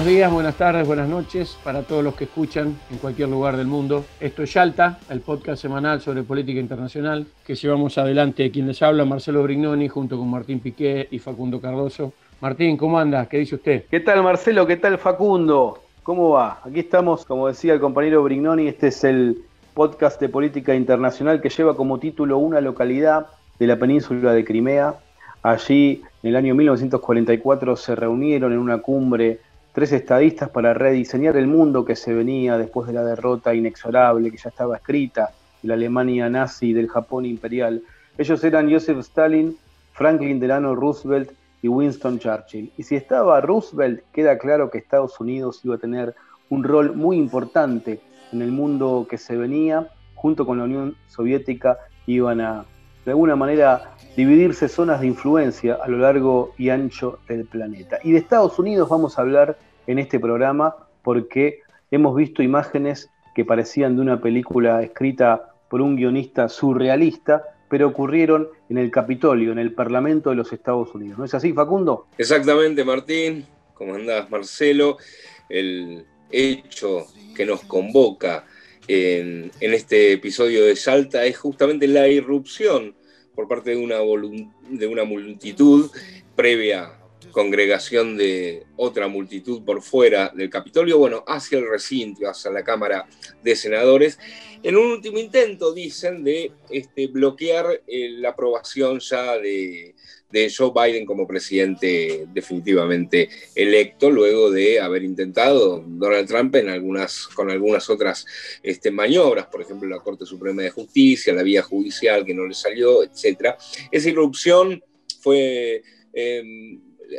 Buenos días, buenas tardes, buenas noches para todos los que escuchan en cualquier lugar del mundo. Esto es Yalta, el podcast semanal sobre política internacional que llevamos adelante quien les habla, Marcelo Brignoni, junto con Martín Piqué y Facundo Cardoso. Martín, ¿cómo anda? ¿Qué dice usted? ¿Qué tal Marcelo? ¿Qué tal Facundo? ¿Cómo va? Aquí estamos, como decía el compañero Brignoni, este es el podcast de política internacional que lleva como título una localidad de la península de Crimea. Allí, en el año 1944, se reunieron en una cumbre tres estadistas para rediseñar el mundo que se venía después de la derrota inexorable que ya estaba escrita de la Alemania nazi y del Japón imperial. Ellos eran Joseph Stalin, Franklin Delano Roosevelt y Winston Churchill. Y si estaba Roosevelt, queda claro que Estados Unidos iba a tener un rol muy importante en el mundo que se venía, junto con la Unión Soviética iban a, de alguna manera, dividirse zonas de influencia a lo largo y ancho del planeta. Y de Estados Unidos vamos a hablar en este programa porque hemos visto imágenes que parecían de una película escrita por un guionista surrealista, pero ocurrieron en el Capitolio, en el Parlamento de los Estados Unidos. ¿No es así, Facundo? Exactamente, Martín. ¿Cómo Marcelo? El hecho que nos convoca en, este episodio de Salta es justamente la irrupción por parte de una, volun- de una multitud previa congregación de otra multitud por fuera del Capitolio, bueno, hacia el recinto, hacia la Cámara de Senadores, en un último intento, dicen, de este, bloquear eh, la aprobación ya de, de Joe Biden como presidente definitivamente electo, luego de haber intentado Donald Trump en algunas, con algunas otras este, maniobras, por ejemplo, la Corte Suprema de Justicia, la vía judicial que no le salió, etc. Esa irrupción fue... eh,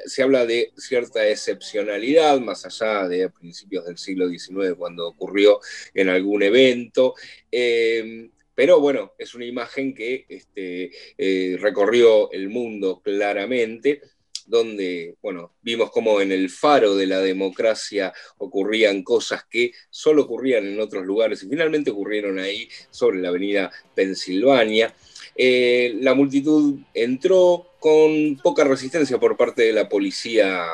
se habla de cierta excepcionalidad, más allá de principios del siglo XIX, cuando ocurrió en algún evento. Eh, pero bueno, es una imagen que este, eh, recorrió el mundo claramente, donde, bueno, vimos como en el faro de la democracia ocurrían cosas que solo ocurrían en otros lugares y finalmente ocurrieron ahí sobre la avenida Pensilvania. Eh, la multitud entró con poca resistencia por parte de la policía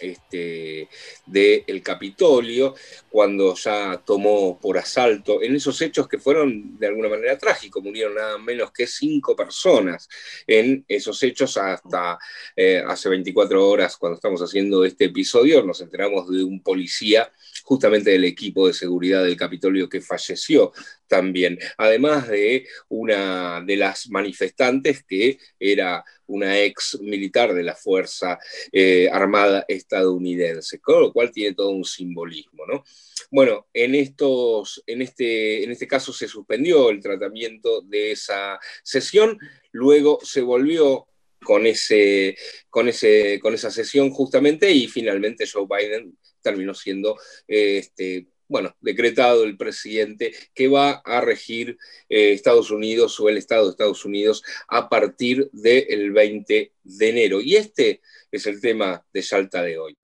este, del Capitolio, cuando ya tomó por asalto, en esos hechos que fueron de alguna manera trágicos, murieron nada menos que cinco personas en esos hechos hasta eh, hace 24 horas cuando estamos haciendo este episodio, nos enteramos de un policía justamente del equipo de seguridad del Capitolio que falleció también, además de una de las manifestantes que era una ex militar de la Fuerza eh, Armada estadounidense, con lo cual tiene todo un simbolismo, ¿no? Bueno, en, estos, en, este, en este caso se suspendió el tratamiento de esa sesión, luego se volvió con, ese, con, ese, con esa sesión justamente y finalmente Joe Biden terminó siendo eh, este, bueno, decretado el presidente que va a regir eh, Estados Unidos o el Estado de Estados Unidos a partir del 20 de enero. Y este es el tema de Salta de hoy.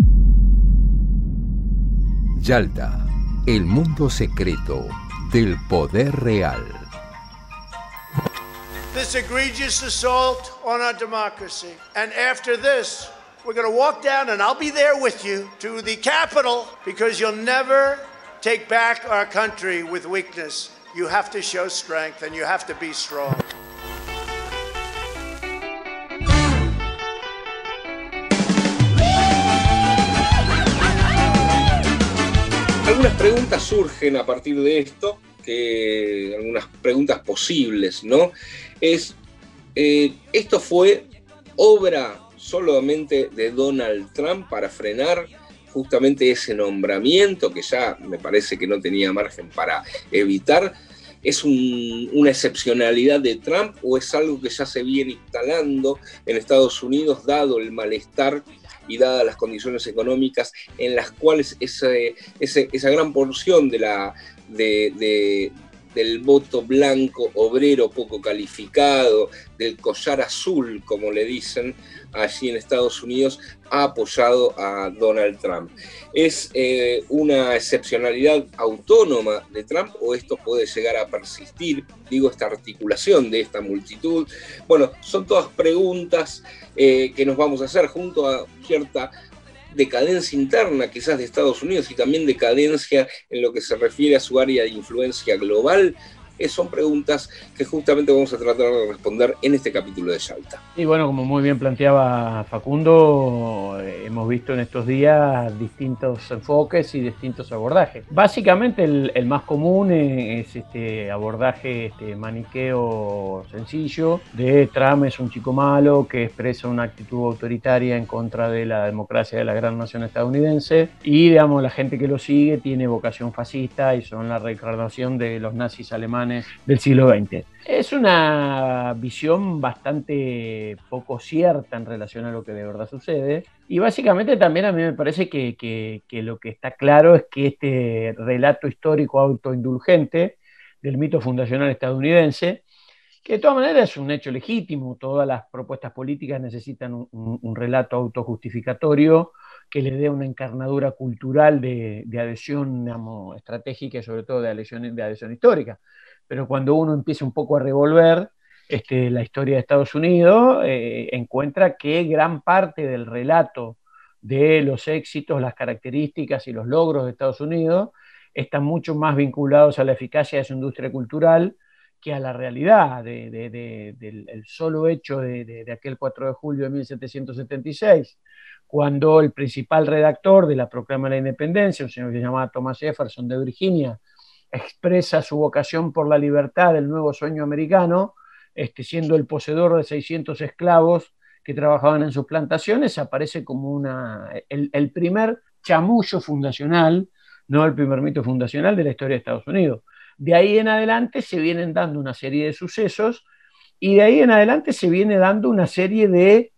Yalta, el mundo secreto del poder real. this egregious assault on our democracy. And after this, we're going to walk down, and I'll be there with you to the Capitol because you'll never take back our country with weakness. You have to show strength and you have to be strong. Algunas preguntas surgen a partir de esto, que algunas preguntas posibles, ¿no? Es, eh, ¿esto fue obra solamente de Donald Trump para frenar justamente ese nombramiento que ya me parece que no tenía margen para evitar? ¿Es una excepcionalidad de Trump o es algo que ya se viene instalando en Estados Unidos dado el malestar y dadas las condiciones económicas en las cuales esa gran porción de la, de, del voto blanco obrero poco calificado, del collar azul, como le dicen allí en Estados Unidos, ha apoyado a Donald Trump. ¿Es eh, una excepcionalidad autónoma de Trump o esto puede llegar a persistir? Digo, esta articulación de esta multitud. Bueno, son todas preguntas eh, que nos vamos a hacer junto a cierta decadencia interna quizás de Estados Unidos y también decadencia en lo que se refiere a su área de influencia global, son preguntas que justamente vamos a tratar de responder en este capítulo de Salta. Y bueno, como muy bien planteaba Facundo, eh, hemos visto en estos días distintos enfoques y distintos abordajes. Básicamente el, más común es, este abordaje este maniqueo sencillo de Trump es un chico malo que expresa una actitud autoritaria en contra de la democracia de la gran nación estadounidense y digamos la gente que lo sigue tiene vocación fascista y son la reencarnación de los nazis alemanes del siglo XX. Es una visión bastante poco cierta en relación a lo que de verdad sucede. Y básicamente también a mí me parece que, lo que está claro es que este relato histórico autoindulgente del mito fundacional estadounidense, que de todas maneras es un hecho legítimo, todas las propuestas políticas necesitan un, relato autojustificatorio que le dé una encarnadura cultural de, adhesión estratégica y sobre todo de adhesión, de adhesión histórica pero cuando uno empieza un poco a revolver este, la historia de Estados Unidos, eh, encuentra que gran parte del relato de los éxitos, las características y los logros de Estados Unidos están mucho más vinculados a la eficacia de su industria cultural que a la realidad del solo hecho de, aquel 4 de julio de 1776, cuando el principal redactor de la Proclama de la Independencia, un señor que se llamaba Thomas Jefferson de Virginia, expresa su vocación por la libertad del nuevo sueño americano, este, siendo el poseedor de 600 esclavos que trabajaban en sus plantaciones, aparece como una, el, primer chamullo fundacional, no el primer mito fundacional de la historia de Estados Unidos. De ahí en adelante se vienen dando una serie de sucesos y de ahí en adelante se viene dando una serie de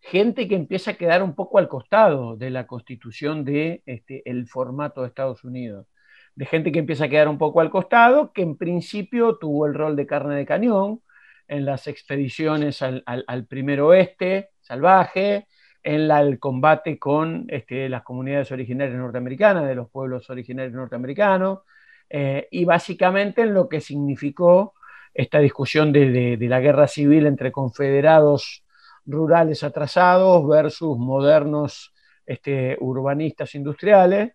gente que empieza a quedar un poco al costado de la constitución de este, el formato de Estados Unidos de gente que empieza a quedar un poco al costado, que en principio tuvo el rol de carne de cañón en las expediciones al, primer oeste salvaje, en el combate con este, las comunidades originarias norteamericanas, de los pueblos originarios norteamericanos, eh, y básicamente en lo que significó esta discusión de, la guerra civil entre confederados rurales atrasados versus modernos este, urbanistas industriales,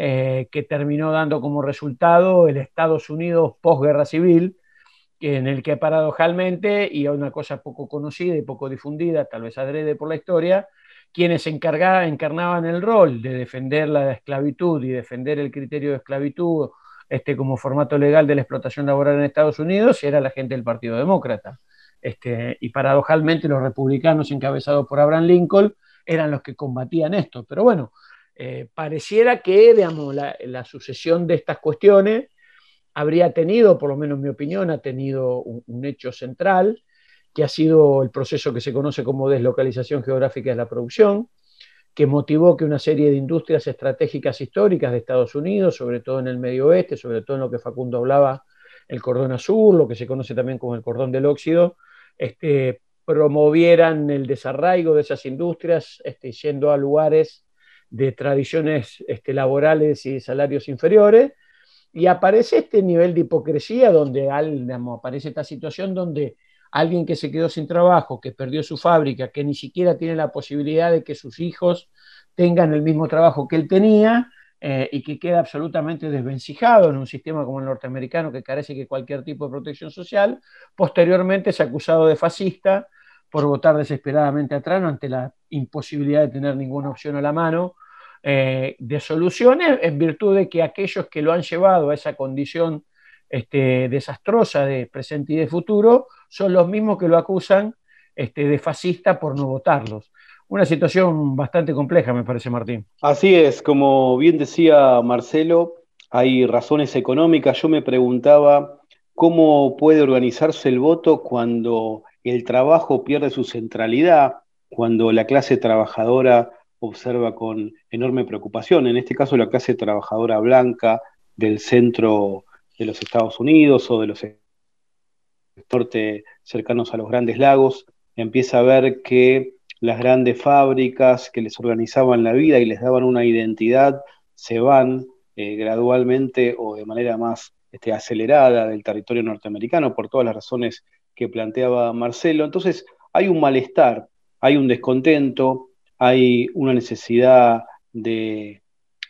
eh, que terminó dando como resultado el Estados Unidos posguerra civil, en el que paradojalmente, y una cosa poco conocida y poco difundida, tal vez adrede por la historia, quienes encarnaban el rol de defender la esclavitud y defender el criterio de esclavitud este, como formato legal de la explotación laboral en Estados Unidos, era la gente del Partido Demócrata. Este, y paradojalmente los republicanos encabezados por Abraham Lincoln eran los que combatían esto. Pero bueno, eh, pareciera que digamos, la, sucesión de estas cuestiones habría tenido, por lo menos en mi opinión, ha tenido un, hecho central, que ha sido el proceso que se conoce como deslocalización geográfica de la producción, que motivó que una serie de industrias estratégicas históricas de Estados Unidos, sobre todo en el medio oeste, sobre todo en lo que Facundo hablaba, el cordón azul, lo que se conoce también como el cordón del óxido, este, promovieran el desarraigo de esas industrias, este, yendo a lugares de tradiciones este, laborales y salarios inferiores, y aparece este nivel de hipocresía donde aparece esta situación donde alguien que se quedó sin trabajo, que perdió su fábrica, que ni siquiera tiene la posibilidad de que sus hijos tengan el mismo trabajo que él tenía, eh, y que queda absolutamente desvencijado en un sistema como el norteamericano que carece de cualquier tipo de protección social, posteriormente es acusado de fascista por votar desesperadamente a Trano ante la imposibilidad de tener ninguna opción a la mano eh, de soluciones en virtud de que aquellos que lo han llevado a esa condición este, desastrosa de presente y de futuro son los mismos que lo acusan este, de fascista por no votarlos. Una situación bastante compleja, me parece, Martín. Así es, como bien decía Marcelo, hay razones económicas. Yo me preguntaba cómo puede organizarse el voto cuando el trabajo pierde su centralidad, cuando la clase trabajadora observa con enorme preocupación, en este caso la clase trabajadora blanca del centro de los Estados Unidos o de los norte cercanos a los grandes lagos, empieza a ver que las grandes fábricas que les organizaban la vida y les daban una identidad se van eh, gradualmente o de manera más este, acelerada del territorio norteamericano por todas las razones que planteaba Marcelo. Entonces hay un malestar, hay un descontento, hay una necesidad de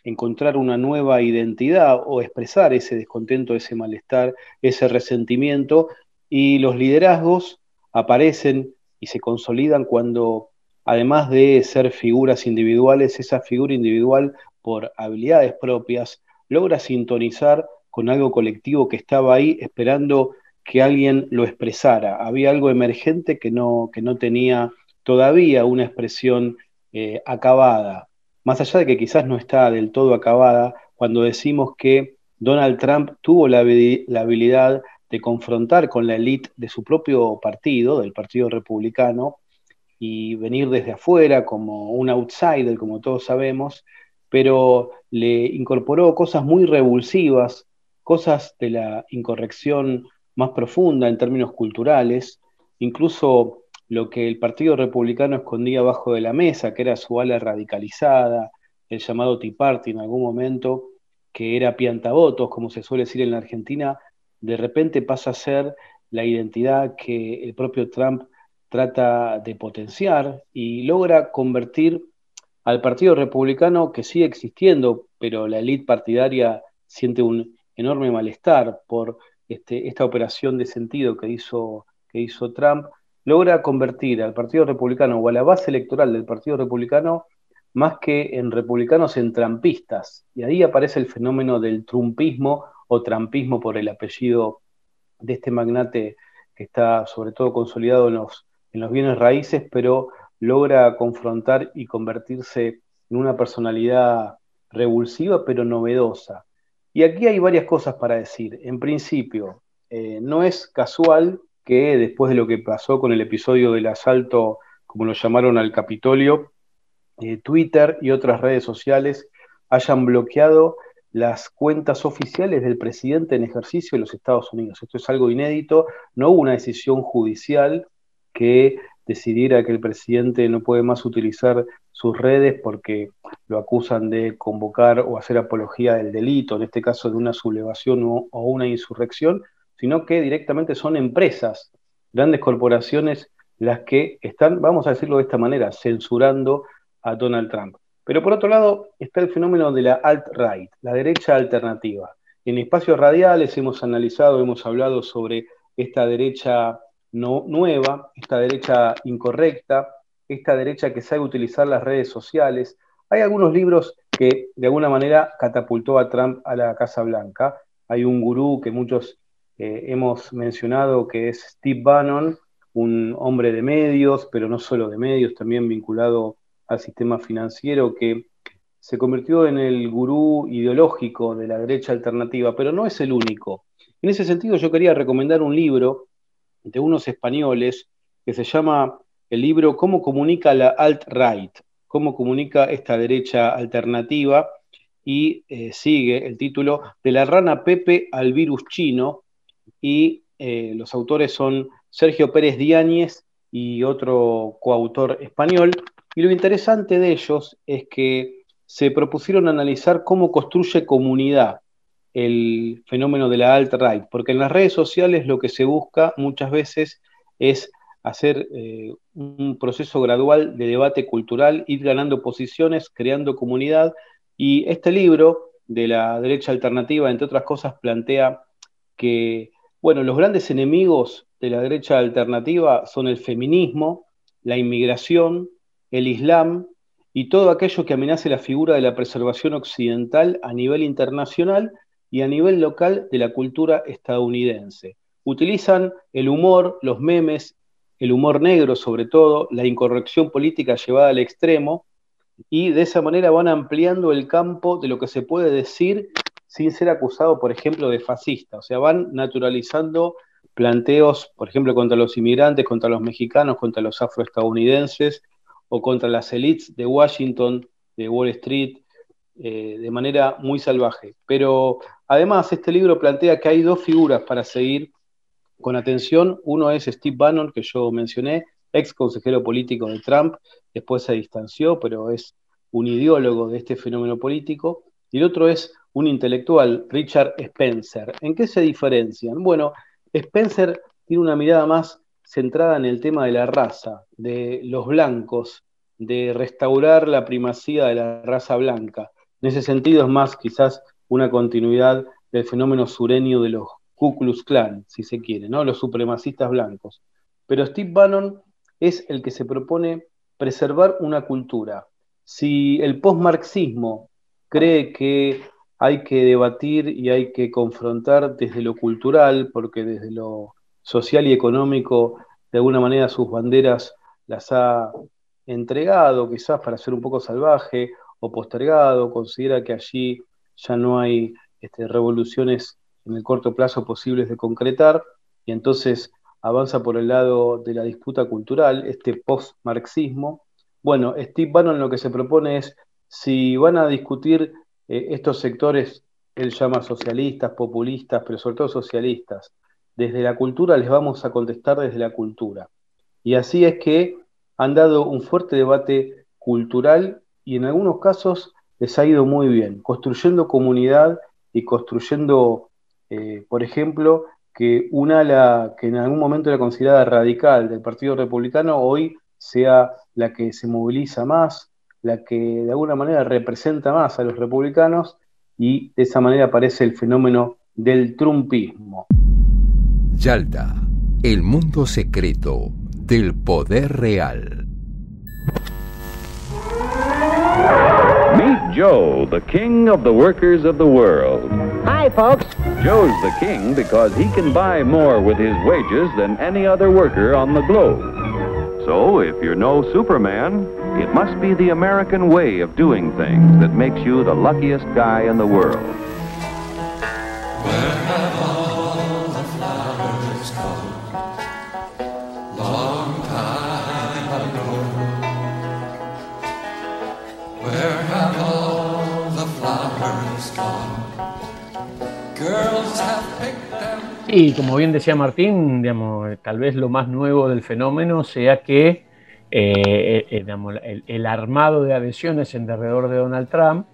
encontrar una nueva identidad o expresar ese descontento, ese malestar, ese resentimiento, y los liderazgos aparecen y se consolidan cuando, además de ser figuras individuales, esa figura individual, por habilidades propias, logra sintonizar con algo colectivo que estaba ahí esperando que alguien lo expresara. Había algo emergente que no, que no tenía todavía una expresión eh, acabada. Más allá de que quizás no está del todo acabada, cuando decimos que Donald Trump tuvo la, la habilidad de confrontar con la élite de su propio partido, del Partido Republicano, y venir desde afuera como un outsider, como todos sabemos, pero le incorporó cosas muy revulsivas, cosas de la incorrección más profunda en términos culturales, incluso lo que el Partido Republicano escondía abajo de la mesa, que era su ala radicalizada, el llamado Tea Party en algún momento, que era piantavotos, como se suele decir en la Argentina, de repente pasa a ser la identidad que el propio Trump trata de potenciar y logra convertir al Partido Republicano, que sigue existiendo, pero la élite partidaria siente un enorme malestar por este, esta operación de sentido que hizo, que hizo Trump, logra convertir al Partido Republicano o a la base electoral del Partido Republicano más que en republicanos en trampistas. Y ahí aparece el fenómeno del trumpismo o trampismo por el apellido de este magnate que está sobre todo consolidado en los, en los bienes raíces, pero logra confrontar y convertirse en una personalidad revulsiva pero novedosa. Y aquí hay varias cosas para decir. En principio, eh, no es casual que después de lo que pasó con el episodio del asalto, como lo llamaron al Capitolio, eh, Twitter y otras redes sociales hayan bloqueado las cuentas oficiales del presidente en ejercicio de los Estados Unidos. Esto es algo inédito, no hubo una decisión judicial que decidiera que el presidente no puede más utilizar sus redes porque lo acusan de convocar o hacer apología del delito, en este caso de una sublevación o, una insurrección, sino que directamente son empresas, grandes corporaciones, las que están, vamos a decirlo de esta manera, censurando a Donald Trump. Pero por otro lado está el fenómeno de la alt-right, la derecha alternativa. En espacios radiales hemos analizado, hemos hablado sobre esta derecha no, nueva, esta derecha incorrecta, esta derecha que sabe utilizar las redes sociales. Hay algunos libros que de alguna manera catapultó a Trump a la Casa Blanca. Hay un gurú que muchos eh, hemos mencionado que es Steve Bannon, un hombre de medios, pero no solo de medios, también vinculado al sistema financiero que se convirtió en el gurú ideológico de la derecha alternativa, pero no es el único. En ese sentido yo quería recomendar un libro de unos españoles que se llama el libro Cómo comunica la alt-right, cómo comunica esta derecha alternativa, y eh, sigue el título De la rana Pepe al virus chino, y eh, los autores son Sergio Pérez Diáñez y otro coautor español, y lo interesante de ellos es que se propusieron analizar cómo construye comunidad el fenómeno de la alt-right, porque en las redes sociales lo que se busca muchas veces es hacer eh, un proceso gradual de debate cultural, ir ganando posiciones, creando comunidad, y este libro de la derecha alternativa, entre otras cosas, plantea que, bueno, los grandes enemigos de la derecha alternativa son el feminismo, la inmigración, el Islam y todo aquello que amenace la figura de la preservación occidental a nivel internacional y a nivel local de la cultura estadounidense. Utilizan el humor, los memes, el humor negro sobre todo, la incorrección política llevada al extremo, y de esa manera van ampliando el campo de lo que se puede decir sin ser acusado, por ejemplo, de fascista. O sea, van naturalizando planteos, por ejemplo, contra los inmigrantes, contra los mexicanos, contra los afroestadounidenses o contra las elites de Washington, de Wall Street, eh, de manera muy salvaje. Pero además, este libro plantea que hay dos figuras para seguir con atención. Uno es Steve Bannon, que yo mencioné, ex consejero político de Trump, después se distanció, pero es un ideólogo de este fenómeno político. Y el otro es un intelectual, Richard Spencer. ¿En qué se diferencian? Bueno, Spencer tiene una mirada más centrada en el tema de la raza, de los blancos, de restaurar la primacía de la raza blanca. En ese sentido es más quizás una continuidad del fenómeno sureño de los Ku Klux Klan, si se quiere, ¿no? los supremacistas blancos. Pero Steve Bannon es el que se propone preservar una cultura. Si el postmarxismo cree que hay que debatir y hay que confrontar desde lo cultural, porque desde lo social y económico, de alguna manera sus banderas las ha entregado, quizás para ser un poco salvaje, o postergado, considera que allí ya no hay este, revoluciones en el corto plazo posibles de concretar, y entonces avanza por el lado de la disputa cultural, este post-marxismo. Bueno, Steve Bannon lo que se propone es, si van a discutir eh, estos sectores, él llama socialistas, populistas, pero sobre todo socialistas, desde la cultura les vamos a contestar desde la cultura. Y así es que han dado un fuerte debate cultural y en algunos casos les ha ido muy bien, construyendo comunidad y construyendo, eh, por ejemplo, que una ala que en algún momento era considerada radical del Partido Republicano hoy sea la que se moviliza más, la que de alguna manera representa más a los republicanos y de esa manera aparece el fenómeno del trumpismo. Yalta, el mundo secreto del poder real. Joe, the king of the workers of the world. Hi, folks. Joe's the king because he can buy more with his wages than any other worker on the globe. So if you're no Superman, it must be the American way of doing things that makes you the luckiest guy in the world. Y como bien decía Martín, digamos, tal vez lo más nuevo del fenómeno sea que eh, eh, el, armado de adhesiones en derredor de Donald Trump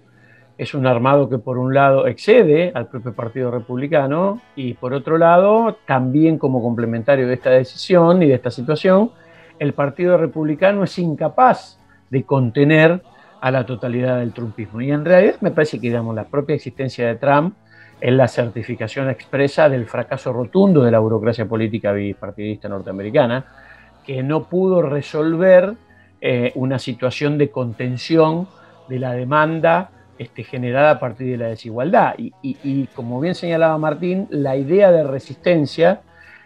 es un armado que por un lado excede al propio Partido Republicano y por otro lado, también como complementario de esta decisión y de esta situación, el Partido Republicano es incapaz de contener a la totalidad del trumpismo. Y en realidad me parece que digamos, la propia existencia de Trump es la certificación expresa del fracaso rotundo de la burocracia política bipartidista norteamericana, que no pudo resolver eh, una situación de contención de la demanda este, generada a partir de la desigualdad. Y, como bien señalaba Martín, la idea de resistencia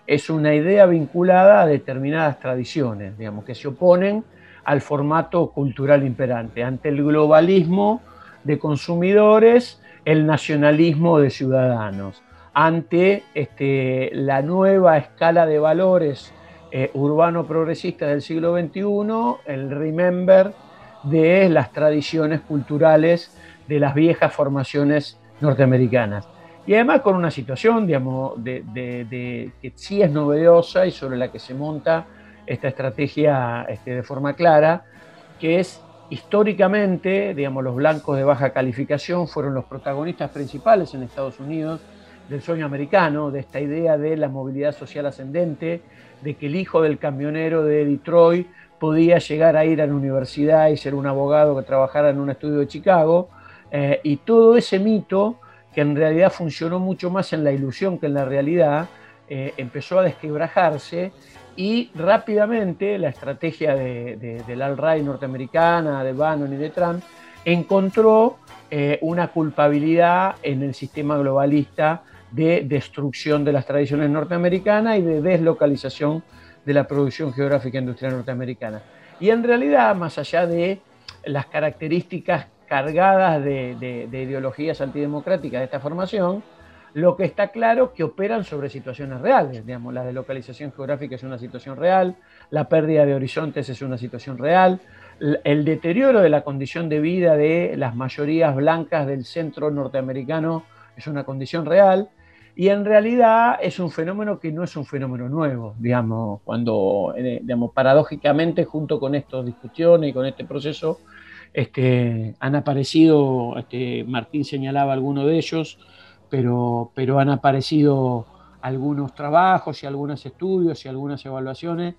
es una idea vinculada a determinadas tradiciones, digamos, que se oponen al formato cultural imperante, ante el globalismo de consumidores, el nacionalismo de ciudadanos, ante este, la nueva escala de valores eh, urbano progresista del siglo XXI, el remember de las tradiciones culturales de las viejas formaciones norteamericanas. Y además con una situación, digamos, de, que sí es novedosa y sobre la que se monta esta estrategia este, de forma clara, que es históricamente, digamos, los blancos de baja calificación fueron los protagonistas principales en Estados Unidos del sueño americano, de esta idea de la movilidad social ascendente, de que el hijo del camionero de Detroit podía llegar a ir a la universidad y ser un abogado que trabajara en un estudio de Chicago, eh, y todo ese mito, que en realidad funcionó mucho más en la ilusión que en la realidad, eh, empezó a desquebrajarse y rápidamente la estrategia de, del alt-right norteamericana, de Bannon y de Trump, encontró eh, una culpabilidad en el sistema globalista de destrucción de las tradiciones norteamericanas y de deslocalización de la producción geográfica industrial norteamericana. Y en realidad, más allá de las características cargadas de ideologías antidemocráticas de esta formación, lo que está claro que operan sobre situaciones reales. Digamos, la deslocalización geográfica es una situación real, la pérdida de horizontes es una situación real, el deterioro de la condición de vida de las mayorías blancas del centro norteamericano es una condición real. Y en realidad es un fenómeno que no es un fenómeno nuevo, digamos, cuando, eh, digamos, paradójicamente, junto con estas discusiones y con este proceso, este, han aparecido, este, Martín señalaba alguno de ellos, pero, han aparecido algunos trabajos y algunos estudios y algunas evaluaciones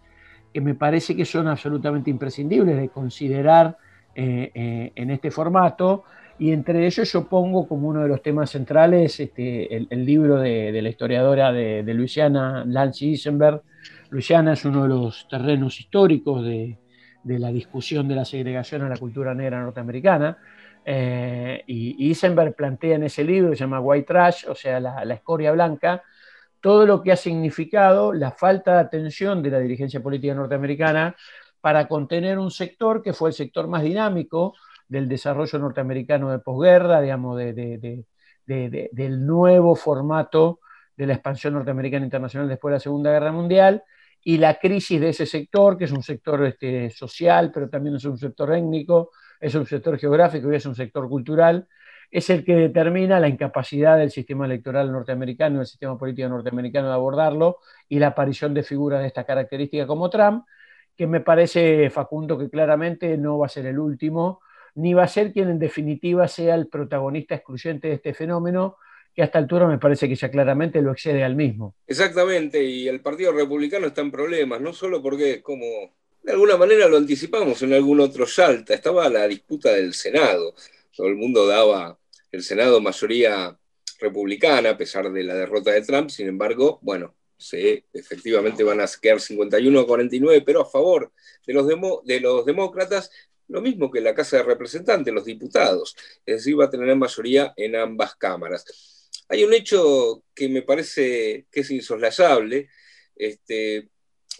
que me parece que son absolutamente imprescindibles de considerar eh, eh, en este formato. Y entre ellos yo pongo como uno de los temas centrales este, el, libro de, de la historiadora de, de Luisiana, Lance Isenberg. Luisiana es uno de los terrenos históricos de, de la discusión de la segregación a la cultura negra norteamericana. Eh, y Isenberg plantea en ese libro, que se llama White Trash, o sea, la, escoria blanca, todo lo que ha significado la falta de atención de la dirigencia política norteamericana para contener un sector que fue el sector más dinámico del desarrollo norteamericano de posguerra, digamos, de, de, de, de, del nuevo formato de la expansión norteamericana internacional después de la Segunda Guerra Mundial, y la crisis de ese sector, que es un sector este, social, pero también es un sector étnico, es un sector geográfico y es un sector cultural, es el que determina la incapacidad del sistema electoral norteamericano, del sistema político norteamericano de abordarlo y la aparición de figuras de esta característica como Trump, que me parece, Facundo, que claramente no va a ser el último, ni va a ser quien en definitiva sea el protagonista excluyente de este fenómeno, que a esta altura me parece que ya claramente lo excede al mismo. Exactamente, y el Partido Republicano está en problemas, no solo porque, como de alguna manera lo anticipamos en algún otro Salta, estaba la disputa del Senado, todo el mundo daba el Senado mayoría republicana a pesar de la derrota de Trump, sin embargo, bueno, se, efectivamente van a quedar 51 a 49, pero a favor de los, demo, de los demócratas, lo mismo que la Casa de Representantes, los diputados, es decir, va a tener mayoría en ambas cámaras. Hay un hecho que me parece que es insoslayable, este,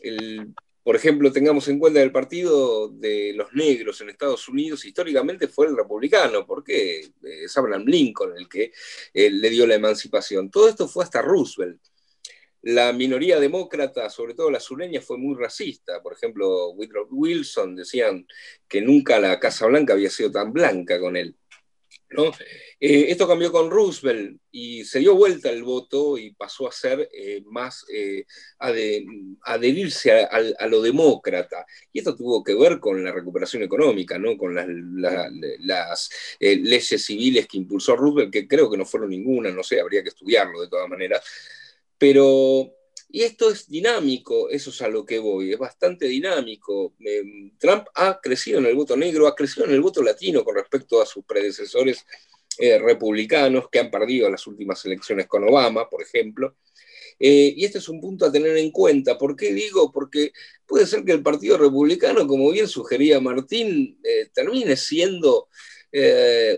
el, por ejemplo, tengamos en cuenta el partido de los negros en Estados Unidos, históricamente fue el republicano, porque es Abraham Lincoln el que eh, le dio la emancipación. Todo esto fue hasta Roosevelt. La minoría demócrata, sobre todo la sureña, fue muy racista. Por ejemplo, Woodrow Wilson decían que nunca la Casa Blanca había sido tan blanca con él. Eh, esto cambió con Roosevelt y se dio vuelta el voto y pasó a ser eh, más eh, ade adherirse a, a, a, lo demócrata. Y esto tuvo que ver con la recuperación económica, ¿no? con las, la, las leyes civiles que impulsó Roosevelt, que creo que no fueron ninguna, no sé, habría que estudiarlo de todas maneras. Pero y esto es dinámico, eso es a lo que voy, es bastante dinámico. Eh, Trump ha crecido en el voto negro, ha crecido en el voto latino con respecto a sus predecesores eh, republicanos que han perdido las últimas elecciones con Obama, por ejemplo. Eh, y este es un punto a tener en cuenta. ¿Por qué digo? Porque puede ser que el Partido Republicano, como bien sugería Martín, termine siendo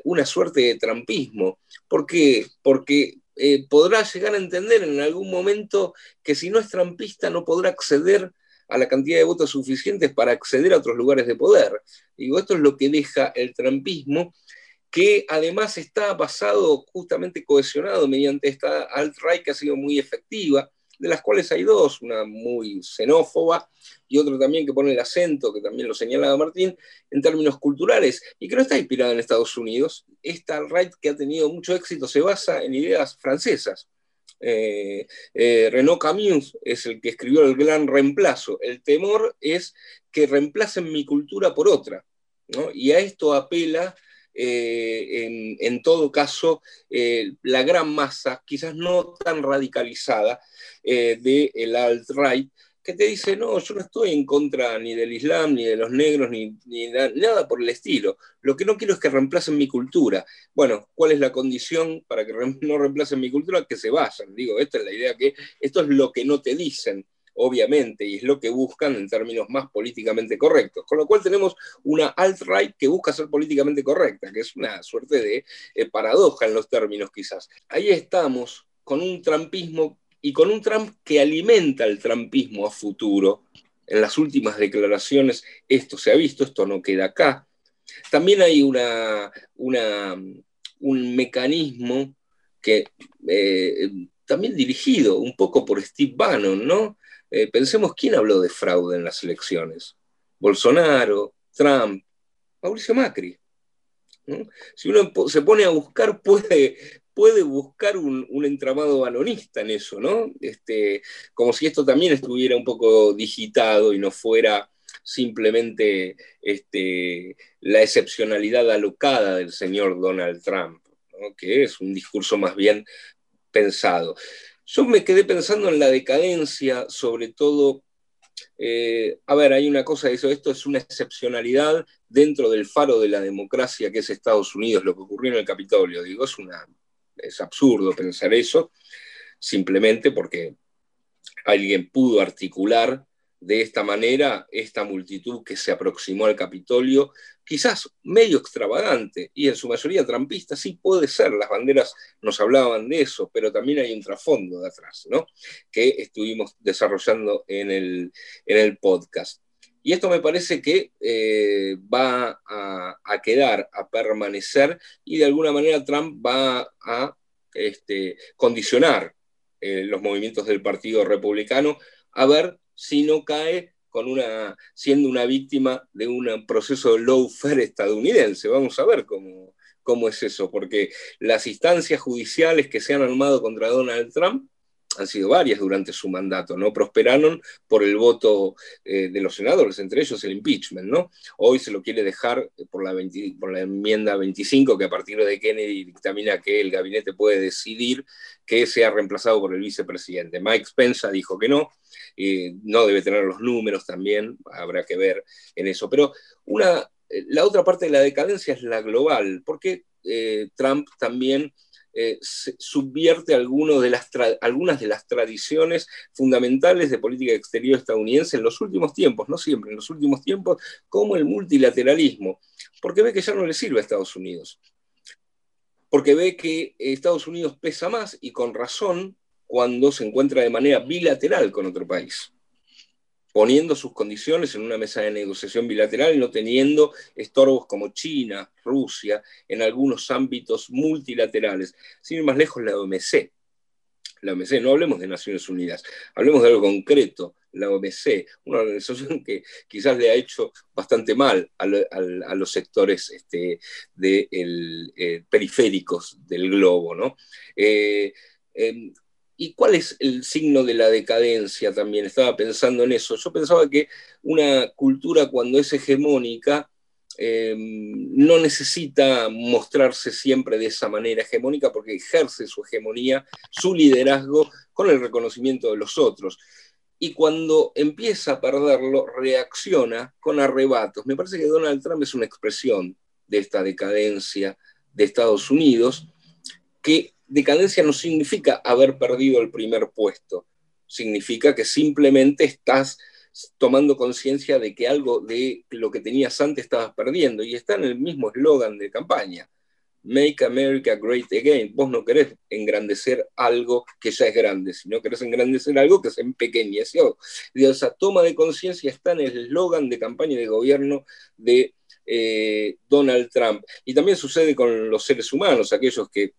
una suerte de trampismo. ¿Por qué? Porque eh, podrá llegar a entender en algún momento que si no es trampista no podrá acceder a la cantidad de votos suficientes para acceder a otros lugares de poder. Digo, esto es lo que deja el trampismo, que además está basado justamente cohesionado mediante esta alt-right que ha sido muy efectiva, de las cuales hay dos, una muy xenófoba y otra también que pone el acento, que también lo señalaba Martín, en términos culturales, y que no está inspirada en Estados Unidos. Esta alt-right que ha tenido mucho éxito se basa en ideas francesas. Eh, eh, Renaud Camus es el que escribió el gran reemplazo. El temor es que reemplacen mi cultura por otra, ¿no? y a esto apela eh, en, todo caso, eh, la gran masa, quizás no tan radicalizada, eh, del alt-right, que te dice, no, yo no estoy en contra ni del Islam, ni de los negros, ni, ni na nada por el estilo. Lo que no quiero es que reemplacen mi cultura. Bueno, ¿cuál es la condición para que no reemplacen mi cultura? Que se vayan. Digo, esta es la idea que esto es lo que no te dicen obviamente, y es lo que buscan en términos más políticamente correctos. Con lo cual tenemos una alt-right que busca ser políticamente correcta, que es una suerte de eh, paradoja en los términos quizás. Ahí estamos con un trampismo y con un Trump que alimenta el trampismo a futuro. En las últimas declaraciones esto se ha visto, esto no queda acá. También hay una, un mecanismo que eh, también dirigido un poco por Steve Bannon, ¿no? Eh, pensemos quién habló de fraude en las elecciones. Bolsonaro, Trump, Mauricio Macri. Si uno se pone a buscar, puede, buscar un, entramado balonista en eso, ¿no? Este, como si esto también estuviera un poco digitado y no fuera simplemente este, la excepcionalidad alocada del señor Donald Trump, que es un discurso más bien pensado. Yo me quedé pensando en la decadencia, sobre todo, eh, a ver, hay una cosa eso, esto es una excepcionalidad dentro del faro de la democracia que es Estados Unidos, lo que ocurrió en el Capitolio, digo, es, una, es absurdo pensar eso, simplemente porque alguien pudo articular de esta manera esta multitud que se aproximó al Capitolio, quizás medio extravagante y en su mayoría trampista, sí puede ser, las banderas nos hablaban de eso, pero también hay un trasfondo de atrás, ¿no? Que estuvimos desarrollando en el, en el podcast. Y esto me parece que eh, va a, quedar, a permanecer, y de alguna manera Trump va a este, condicionar eh, los movimientos del Partido Republicano a ver si no cae con una, siendo una víctima de un proceso lawfare estadounidense. Vamos a ver cómo, cómo es eso, porque las instancias judiciales que se han armado contra Donald Trump han sido varias durante su mandato, ¿no? Prosperaron por el voto eh, de los senadores, entre ellos el impeachment, ¿no? Hoy se lo quiere dejar por la, por la enmienda 25, que a partir de Kennedy dictamina que el gabinete puede decidir que sea reemplazado por el vicepresidente. Mike Spence dijo que no, eh, no debe tener los números también, habrá que ver en eso. Pero una, eh, la otra parte de la decadencia es la global, porque Trump también eh, subvierte de las algunas de las tradiciones fundamentales de política exterior estadounidense en los últimos tiempos, no siempre, en los últimos tiempos, como el multilateralismo, porque ve que ya no le sirve a Estados Unidos, porque ve que Estados Unidos pesa más y con razón cuando se encuentra de manera bilateral con otro país poniendo sus condiciones en una mesa de negociación bilateral y no teniendo estorbos como China, Rusia, en algunos ámbitos multilaterales. Sin ir más lejos, la OMC. La OMC, no hablemos de Naciones Unidas, hablemos de algo concreto, la OMC, una organización que quizás le ha hecho bastante mal a, los sectores este, eh, periféricos del globo. ¿no? Eh, em, ¿Y cuál es el signo de la decadencia también? Estaba pensando en eso. Yo pensaba que una cultura cuando es hegemónica eh, no necesita mostrarse siempre de esa manera hegemónica porque ejerce su hegemonía, su liderazgo con el reconocimiento de los otros. Y cuando empieza a perderlo, reacciona con arrebatos. Me parece que Donald Trump es una expresión de esta decadencia de Estados Unidos que decadencia no significa haber perdido el primer puesto, significa que simplemente estás tomando conciencia de que algo de lo que tenías antes estabas perdiendo y está en el mismo eslogan de campaña. Make America Great Again. Vos no querés engrandecer algo que ya es grande, sino querés engrandecer algo que se empequeñeció. Esa toma de conciencia está en el eslogan de campaña de gobierno de eh, Donald Trump. Y también sucede con los seres humanos, aquellos que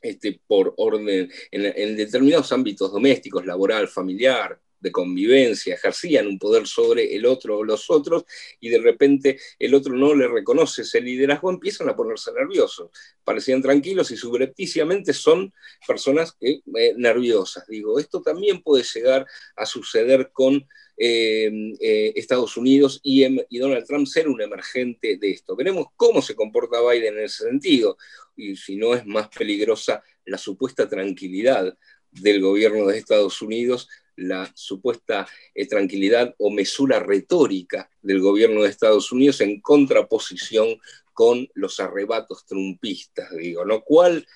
este, por orden, en, determinados ámbitos domésticos, laboral, familiar, de convivencia, ejercían un poder sobre el otro o los otros, y de repente el otro no le reconoce ese liderazgo, empiezan a ponerse nerviosos. Parecían tranquilos y subrepticiamente son personas eh, nerviosas. Digo, esto también puede llegar a suceder con eh, eh, Estados Unidos y, em, y, Donald Trump ser un emergente de esto. Veremos cómo se comporta Biden en ese sentido y si no es más peligrosa la supuesta tranquilidad del gobierno de Estados Unidos, la supuesta eh, tranquilidad o mesura retórica del gobierno de Estados Unidos en contraposición con los arrebatos trumpistas, digo, ¿no? ¿Cuál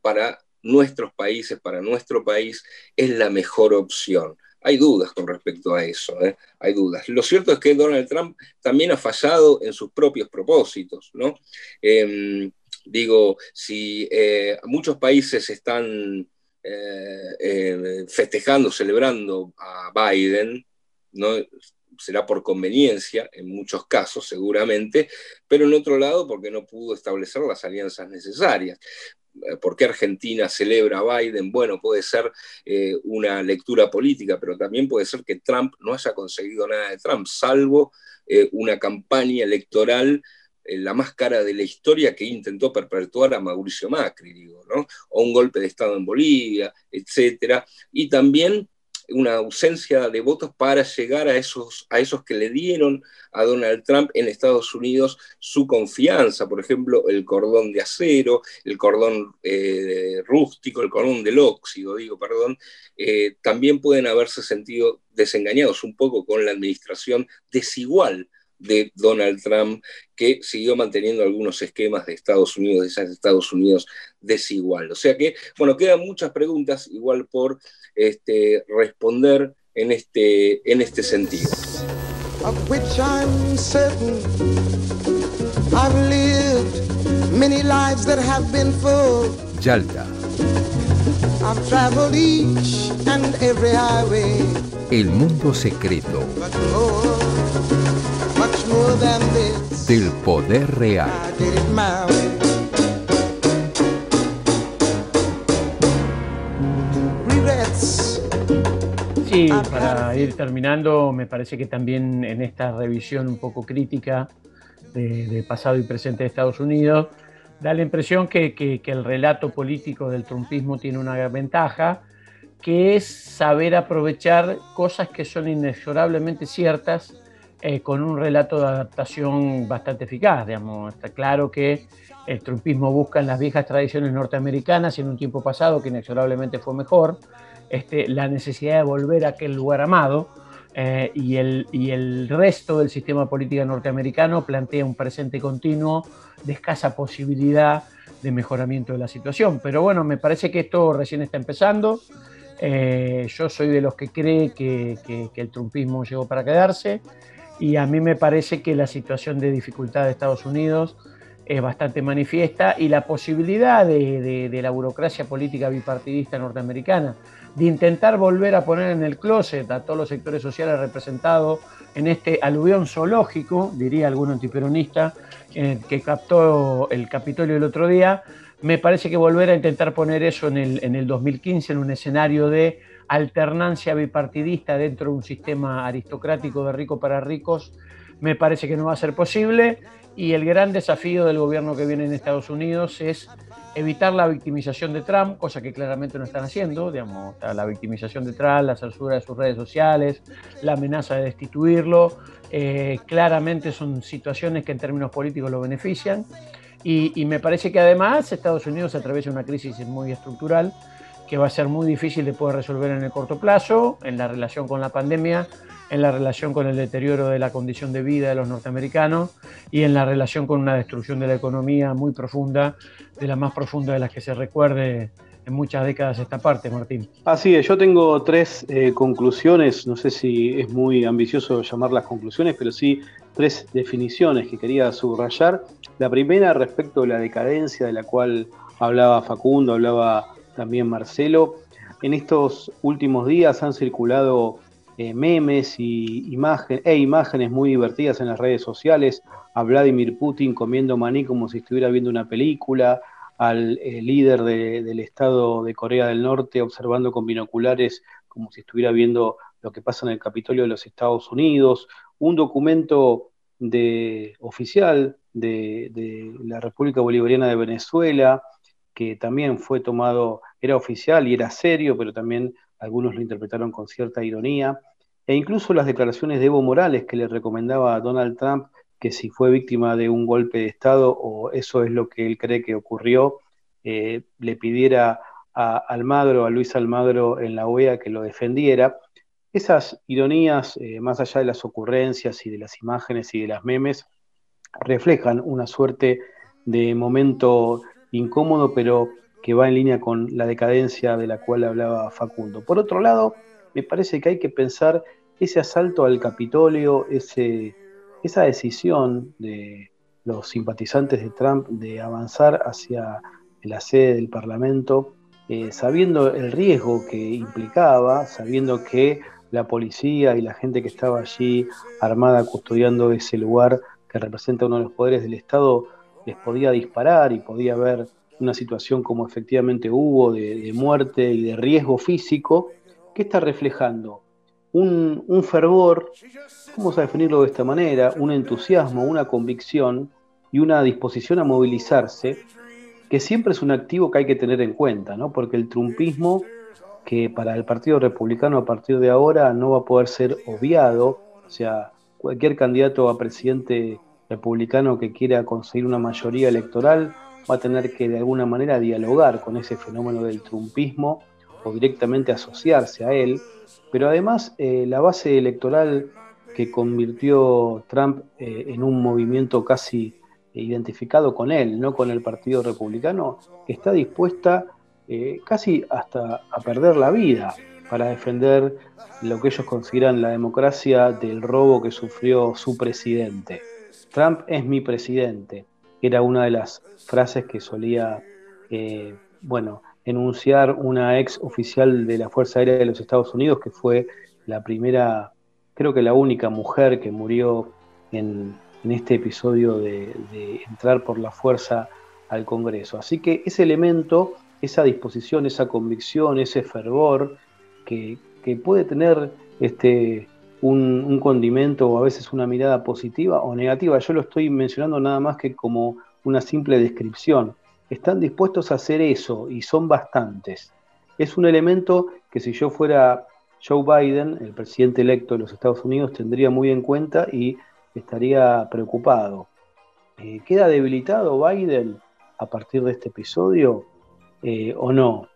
para nuestros países, para nuestro país, es la mejor opción? Hay dudas con respecto a eso, ¿eh? hay dudas. Lo cierto es que Donald Trump también ha fallado en sus propios propósitos, ¿no? Em, digo, si eh, muchos países están eh, festejando, celebrando a Biden, ¿no? será por conveniencia en muchos casos seguramente, pero en otro lado porque no pudo establecer las alianzas necesarias. Eh, ¿Por qué Argentina celebra a Biden? Bueno, puede ser eh, una lectura política, pero también puede ser que Trump no haya conseguido nada de Trump, salvo eh, una campaña electoral la más cara de la historia que intentó perpetuar a Mauricio Macri, digo, ¿no? O un golpe de Estado en Bolivia, etcétera. Y también una ausencia de votos para llegar a esos, a esos que le dieron a Donald Trump en Estados Unidos su confianza, por ejemplo, el cordón de acero, el cordón eh, rústico, el cordón del óxido, digo, perdón, eh, también pueden haberse sentido desengañados un poco con la administración desigual de Donald Trump, que siguió manteniendo algunos esquemas de Estados Unidos, de esas Estados Unidos desigual. O sea que, bueno, quedan muchas preguntas igual por este, responder en este, en este sentido. Of which I'm certain I've lived many lives that have been full. Yalta, I've traveled each and every highway, el mundo secreto but more, much more than this. del poder real. I did it my way. Sí, para ir terminando, me parece que también en esta revisión un poco crítica de, de pasado y presente de Estados Unidos, da la impresión que, que- que el relato político del trumpismo tiene una ventaja, que es saber aprovechar cosas que son inexorablemente ciertas eh, con un relato de adaptación bastante eficaz. Digamos. Está claro que el trumpismo busca en las viejas tradiciones norteamericanas y en un tiempo pasado que inexorablemente fue mejor, este, la necesidad de volver a aquel lugar amado eh, y, el, y el resto del sistema político norteamericano plantea un presente continuo de escasa posibilidad de mejoramiento de la situación. Pero bueno, me parece que esto recién está empezando. Eh, yo soy de los que cree que, que- el trumpismo llegó para quedarse y a mí me parece que la situación de dificultad de Estados Unidos es bastante manifiesta y la posibilidad de- de la burocracia política bipartidista norteamericana de intentar volver a poner en el closet a todos los sectores sociales representados en este aluvión zoológico, diría algún antiperonista, eh, que captó el Capitolio el otro día, me parece que volver a intentar poner eso en el, en el 2015 en un escenario de alternancia bipartidista dentro de un sistema aristocrático de rico para ricos, me parece que no va a ser posible. Y el gran desafío del gobierno que viene en Estados Unidos es evitar la victimización de Trump, cosa que claramente no están haciendo, digamos, la victimización de Trump, la censura de sus redes sociales, la amenaza de destituirlo, eh, claramente son situaciones que en términos políticos lo benefician. Y, y me parece que además Estados Unidos atraviesa una crisis muy estructural que va a ser muy difícil de poder resolver en el corto plazo, en la relación con la pandemia, en la relación con el deterioro de la condición de vida de los norteamericanos y en la relación con una destrucción de la economía muy profunda, de la más profunda de las que se recuerde en muchas décadas esta parte, Martín. Así es, yo tengo tres eh, conclusiones, no sé si es muy ambicioso llamar las conclusiones, pero sí tres definiciones que quería subrayar. La primera respecto de la decadencia de la cual hablaba Facundo, hablaba también Marcelo. En estos últimos días han circulado eh, memes y e imágenes muy divertidas en las redes sociales. A Vladimir Putin comiendo maní como si estuviera viendo una película, al eh, líder de- del Estado de Corea del Norte observando con binoculares como si estuviera viendo lo que pasa en el Capitolio de los Estados Unidos, un documento oficial de la República Bolivariana de Venezuela, que también fue tomado, era oficial y era serio, pero también algunos lo interpretaron con cierta ironía, e incluso las declaraciones de Evo Morales que le recomendaba a Donald Trump que si fue víctima de un golpe de Estado o eso es lo que él cree que ocurrió, eh, le pidiera a Almagro, a Luis Almagro en la OEA que lo defendiera. Esas ironías, eh, más allá de las ocurrencias y de las imágenes y de las memes, reflejan una suerte de momento incómodo, pero que va en línea con la decadencia de la cual hablaba Facundo. Por otro lado, me parece que hay que pensar ese asalto al Capitolio, ese, esa decisión de los simpatizantes de Trump de avanzar hacia la sede del Parlamento, eh, sabiendo el riesgo que implicaba, sabiendo que la policía y la gente que estaba allí armada custodiando ese lugar que representa uno de los poderes del Estado les podía disparar y podía haber una situación como efectivamente hubo de, muerte y de riesgo físico, ¿qué está reflejando? Un, un, fervor, vamos a definirlo de esta manera, un entusiasmo, una convicción y una disposición a movilizarse, que siempre es un activo que hay que tener en cuenta, ¿no? porque el trumpismo, que para el Partido Republicano a partir de ahora no va a poder ser obviado, o sea, cualquier candidato a presidente republicano que quiera conseguir una mayoría electoral va a tener que de alguna manera dialogar con ese fenómeno del trumpismo o directamente asociarse a él, pero además eh, la base electoral que convirtió Trump eh, en un movimiento casi identificado con él, no con el Partido Republicano, está dispuesta eh, casi hasta a perder la vida para defender lo que ellos consideran la democracia del robo que sufrió su presidente. Trump es mi presidente, era una de las frases que solía, eh, bueno, enunciar una ex oficial de la Fuerza Aérea de los Estados Unidos, que fue la primera, creo que la única mujer que murió en, este episodio de, entrar por la fuerza al Congreso. Así que ese elemento, esa disposición, esa convicción, ese fervor que, que puede tener este, un, condimento o a veces una mirada positiva o negativa. Yo lo estoy mencionando nada más que como una simple descripción. Están dispuestos a hacer eso y son bastantes. Es un elemento que si yo fuera Joe Biden, el presidente electo de los Estados Unidos, tendría muy en cuenta y estaría preocupado. Eh, ¿Queda debilitado Biden a partir de este episodio eh, o no?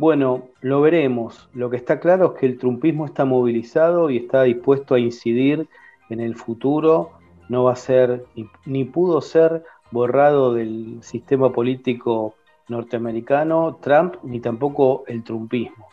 Bueno, lo veremos. Lo que está claro es que el trumpismo está movilizado y está dispuesto a incidir en el futuro. No va a ser, ni, pudo ser borrado del sistema político norteamericano Trump, ni tampoco el trumpismo.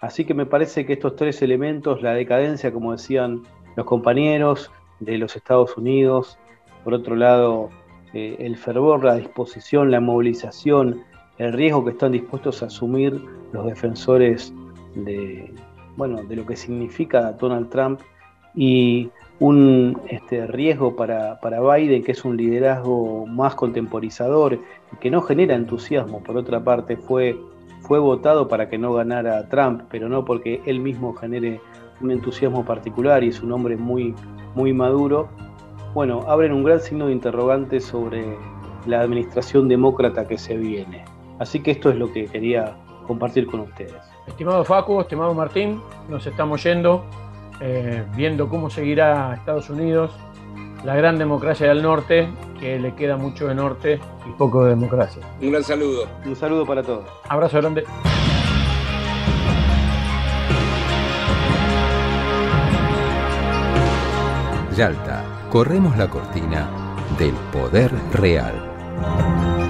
Así que me parece que estos tres elementos, la decadencia, como decían los compañeros de los Estados Unidos, por otro lado, eh, el fervor, la disposición, la movilización, el riesgo que están dispuestos a asumir los defensores de, bueno, de lo que significa Donald Trump y un este, riesgo para, para, Biden, que es un liderazgo más contemporizador y que no genera entusiasmo. Por otra parte, fue, fue votado para que no ganara Trump, pero no porque él mismo genere un entusiasmo particular y es un hombre muy, muy maduro. Bueno, abren un gran signo de interrogante sobre la administración demócrata que se viene. Así que esto es lo que quería compartir con ustedes. Estimado Facu, estimado Martín, nos estamos yendo, eh, viendo cómo seguirá Estados Unidos, la gran democracia del norte, que le queda mucho de norte y poco de democracia. Un gran saludo. Un saludo para todos. Abrazo grande. Yalta, corremos la cortina del poder real.